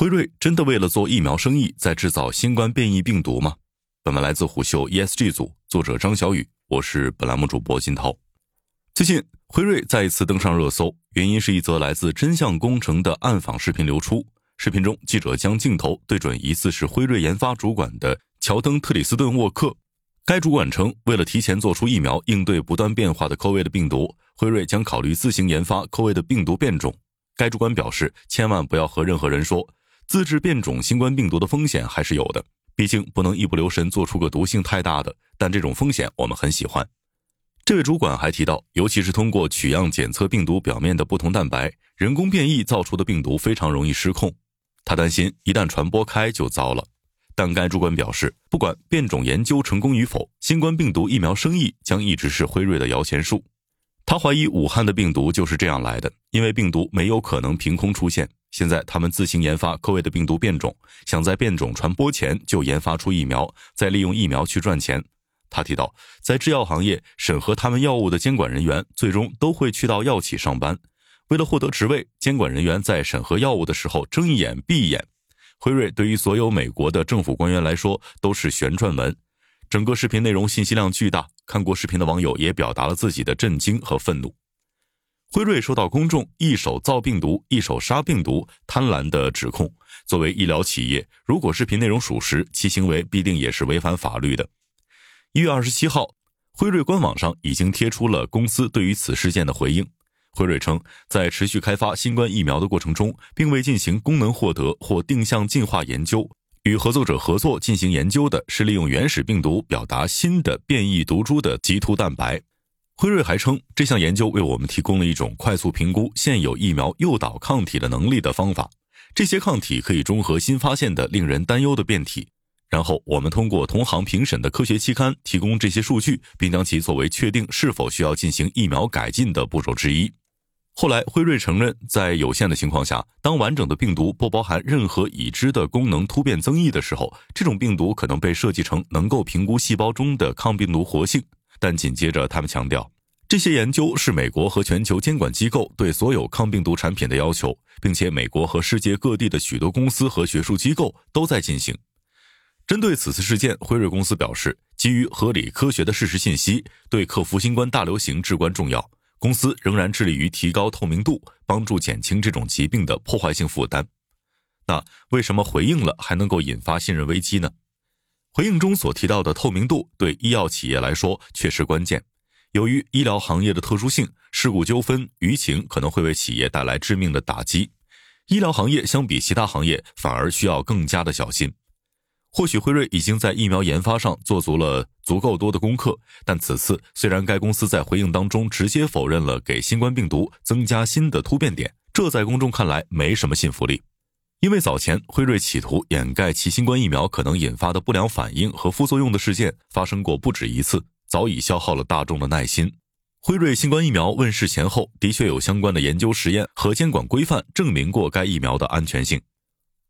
辉瑞真的为了做疫苗生意在制造新冠变异病毒吗？本文来自虎嗅 ESG 组，作者张小雨，我是本栏目主播金涛。最近，辉瑞再一次登上热搜，原因是一则来自真相工程的暗访视频流出。视频中，记者将镜头对准疑似是辉瑞研发主管的乔登特里斯顿沃克。该主管称，为了提前做出疫苗应对不断变化的 COVID 的病毒，辉瑞将考虑自行研发 COVID 的病毒变种。该主管表示，千万不要和任何人说。自制变种新冠病毒的风险还是有的，毕竟不能一不留神做出个毒性太大的。但这种风险我们很喜欢。这位主管还提到，尤其是通过取样检测病毒表面的不同蛋白，人工变异造出的病毒非常容易失控。他担心一旦传播开就糟了。但该主管表示，不管变种研究成功与否，新冠病毒疫苗生意将一直是辉瑞的摇钱树。他怀疑武汉的病毒就是这样来的，因为病毒没有可能凭空出现。现在他们自行研发科威的病毒变种，想在变种传播前就研发出疫苗，再利用疫苗去赚钱。他提到，在制药行业审核他们药物的监管人员，最终都会去到药企上班。为了获得职位，监管人员在审核药物的时候睁一眼闭一眼。辉瑞对于所有美国的政府官员来说都是旋转门。整个视频内容信息量巨大，看过视频的网友也表达了自己的震惊和愤怒。辉瑞受到公众一手造病毒、一手杀病毒、贪婪的指控。作为医疗企业，如果视频内容属实，其行为必定也是违反法律的。一月二十七号，辉瑞官网上已经贴出了公司对于此事件的回应。辉瑞称，在持续开发新冠疫苗的过程中，并未进行功能获得或定向进化研究。与合作者合作进行研究的是利用原始病毒表达新的变异毒株的棘突蛋白。辉瑞还称，这项研究为我们提供了一种快速评估现有疫苗诱导抗体的能力的方法。这些抗体可以中和新发现的令人担忧的变体。然后，我们通过同行评审的科学期刊提供这些数据，并将其作为确定是否需要进行疫苗改进的步骤之一。后来，辉瑞承认，在有限的情况下，当完整的病毒不包含任何已知的功能突变增益的时候，这种病毒可能被设计成能够评估细胞中的抗病毒活性。但紧接着，他们强调，这些研究是美国和全球监管机构对所有抗病毒产品的要求，并且美国和世界各地的许多公司和学术机构都在进行。针对此次事件，辉瑞公司表示，基于合理科学的事实信息，对克服新冠大流行至关重要。公司仍然致力于提高透明度，帮助减轻这种疾病的破坏性负担。那为什么回应了还能够引发信任危机呢？回应中所提到的透明度对医药企业来说确实关键。由于医疗行业的特殊性，事故纠纷、舆情可能会为企业带来致命的打击。医疗行业相比其他行业反而需要更加的小心。或许辉瑞已经在疫苗研发上做足了足够多的功课，但此次虽然该公司在回应当中直接否认了给新冠病毒增加新的突变点，这在公众看来没什么信服力。因为早前辉瑞企图掩盖其新冠疫苗可能引发的不良反应和副作用的事件发生过不止一次，早已消耗了大众的耐心。辉瑞新冠疫苗问世前后，的确有相关的研究实验和监管规范证明过该疫苗的安全性。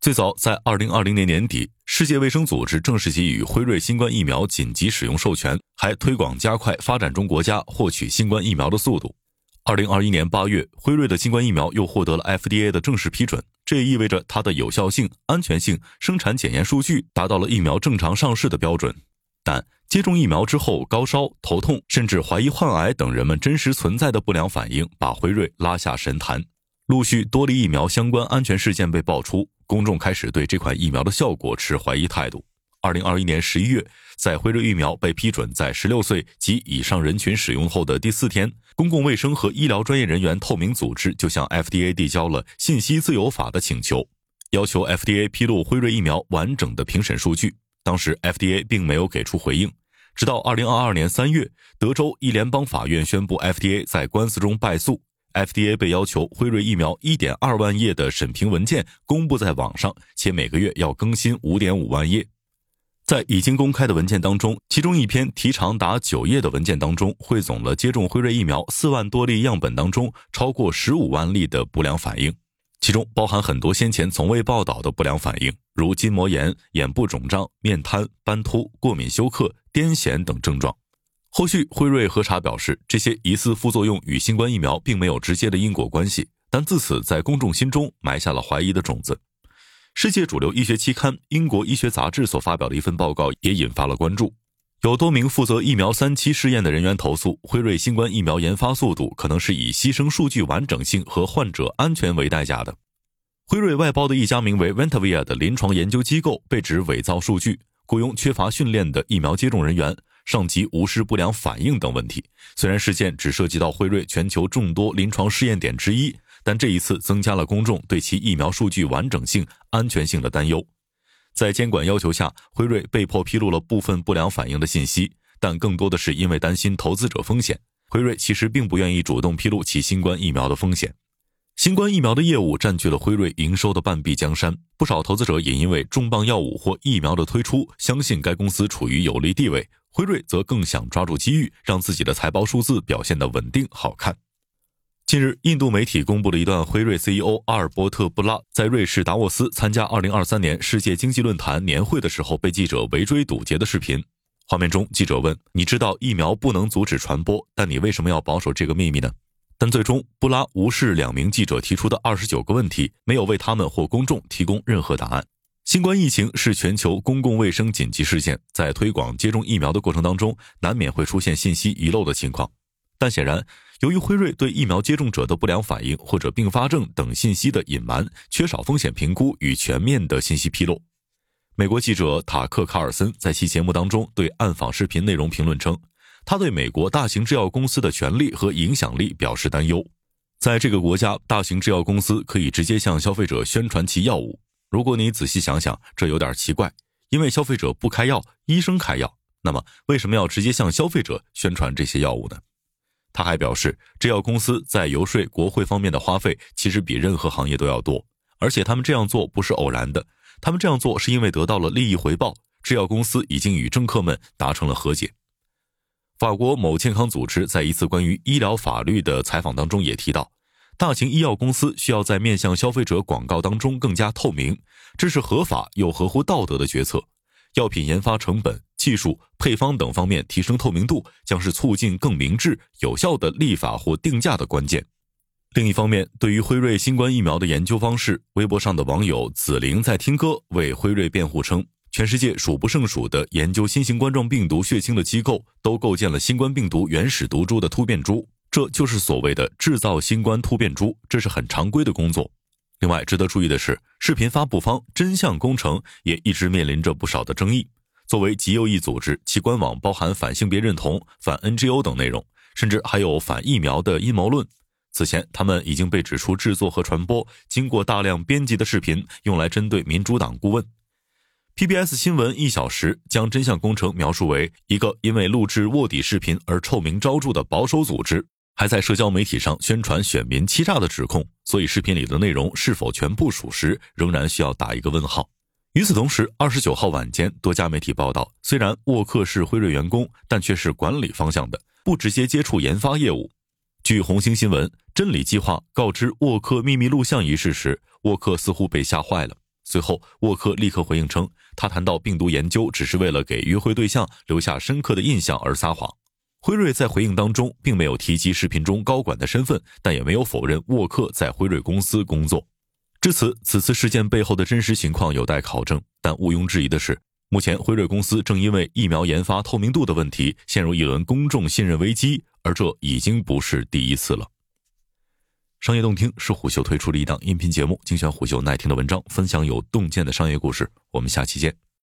最早在二零二零年年底，世界卫生组织正式给予辉瑞新冠疫苗紧急使用授权，还推广加快发展中国家获取新冠疫苗的速度。二零二一年八月，辉瑞的新冠疫苗又获得了 FDA 的正式批准，这也意味着它的有效性、安全性、生产检验数据达到了疫苗正常上市的标准。但接种疫苗之后，高烧、头痛，甚至怀疑患癌等人们真实存在的不良反应，把辉瑞拉下神坛。陆续多例疫苗相关安全事件被爆出，公众开始对这款疫苗的效果持怀疑态度。二零二一年十一月，在辉瑞疫苗被批准在十六岁及以上人群使用后的第四天，公共卫生和医疗专业人员透明组织就向 FDA 递交了信息自由法的请求，要求 FDA 披露辉瑞疫苗完整的评审数据。当时 FDA 并没有给出回应，直到二零二二年三月，德州一联邦法院宣布 FDA 在官司中败诉，FDA 被要求辉瑞疫苗一点二万页的审评文件公布在网上，且每个月要更新五点五万页。在已经公开的文件当中，其中一篇提长达九页的文件当中，汇总了接种辉瑞疫苗四万多例样本当中超过十五万例的不良反应，其中包含很多先前从未报道的不良反应，如筋膜炎、眼部肿胀、面瘫、斑秃、过敏休克、癫痫等症状。后续辉瑞核查表示，这些疑似副作用与新冠疫苗并没有直接的因果关系，但自此在公众心中埋下了怀疑的种子。世界主流医学期刊《英国医学杂志》所发表的一份报告也引发了关注。有多名负责疫苗三期试验的人员投诉，辉瑞新冠疫苗研发速度可能是以牺牲数据完整性和患者安全为代价的。辉瑞外包的一家名为 Ventavia 的临床研究机构被指伪造数据，雇佣缺乏训练的疫苗接种人员，上级无视不良反应等问题。虽然事件只涉及到辉瑞全球众多临床试验点之一，但这一次增加了公众对其疫苗数据完整性、安全性的担忧。在监管要求下，辉瑞被迫披露了部分不良反应的信息，但更多的是因为担心投资者风险。辉瑞其实并不愿意主动披露其新冠疫苗的风险。新冠疫苗的业务占据了辉瑞营收的半壁江山，不少投资者也因为重磅药物或疫苗的推出，相信该公司处于有利地位。辉瑞则更想抓住机遇，让自己的财报数字表现得稳定好看。近日，印度媒体公布了一段辉瑞 CEO 阿尔伯特·布拉在瑞士达沃斯参加2023年世界经济论坛年会的时候被记者围追堵截的视频。画面中，记者问：“你知道疫苗不能阻止传播，但你为什么要保守这个秘密呢？”但最终，布拉无视两名记者提出的29个问题，没有为他们或公众提供任何答案。新冠疫情是全球公共卫生紧急事件，在推广接种疫苗的过程当中，难免会出现信息遗漏的情况。但显然，由于辉瑞对疫苗接种者的不良反应或者并发症等信息的隐瞒，缺少风险评估与全面的信息披露。美国记者塔克·卡尔森在其节目当中对暗访视频内容评论称，他对美国大型制药公司的权力和影响力表示担忧。在这个国家，大型制药公司可以直接向消费者宣传其药物。如果你仔细想想，这有点奇怪，因为消费者不开药，医生开药，那么为什么要直接向消费者宣传这些药物呢？他还表示，制药公司在游说国会方面的花费其实比任何行业都要多，而且他们这样做不是偶然的，他们这样做是因为得到了利益回报。制药公司已经与政客们达成了和解。法国某健康组织在一次关于医疗法律的采访当中也提到，大型医药公司需要在面向消费者广告当中更加透明，这是合法又合乎道德的决策。药品研发成本。技术、配方等方面提升透明度，将是促进更明智、有效的立法或定价的关键。另一方面，对于辉瑞新冠疫苗的研究方式，微博上的网友紫菱在听歌为辉瑞辩护称，全世界数不胜数的研究新型冠状病毒血清的机构都构建了新冠病毒原始毒株的突变株，这就是所谓的制造新冠突变株，这是很常规的工作。另外，值得注意的是，视频发布方真相工程也一直面临着不少的争议。作为极右翼组织，其官网包含反性别认同、反 NGO 等内容，甚至还有反疫苗的阴谋论。此前，他们已经被指出制作和传播经过大量编辑的视频，用来针对民主党顾问。PBS 新闻一小时将真相工程描述为一个因为录制卧底视频而臭名昭著的保守组织，还在社交媒体上宣传选民欺诈的指控。所以，视频里的内容是否全部属实，仍然需要打一个问号。与此同时，二十九号晚间，多家媒体报道，虽然沃克是辉瑞员工，但却是管理方向的，不直接接触研发业务。据红星新闻，真理计划告知沃克秘密录像一事时，沃克似乎被吓坏了。随后，沃克立刻回应称，他谈到病毒研究只是为了给约会对象留下深刻的印象而撒谎。辉瑞在回应当中并没有提及视频中高管的身份，但也没有否认沃克在辉瑞公司工作。至此，此次事件背后的真实情况有待考证。但毋庸置疑的是，目前辉瑞公司正因为疫苗研发透明度的问题，陷入一轮公众信任危机，而这已经不是第一次了。商业洞听是虎嗅推出的一档音频节目，精选虎嗅耐听的文章，分享有洞见的商业故事。我们下期见。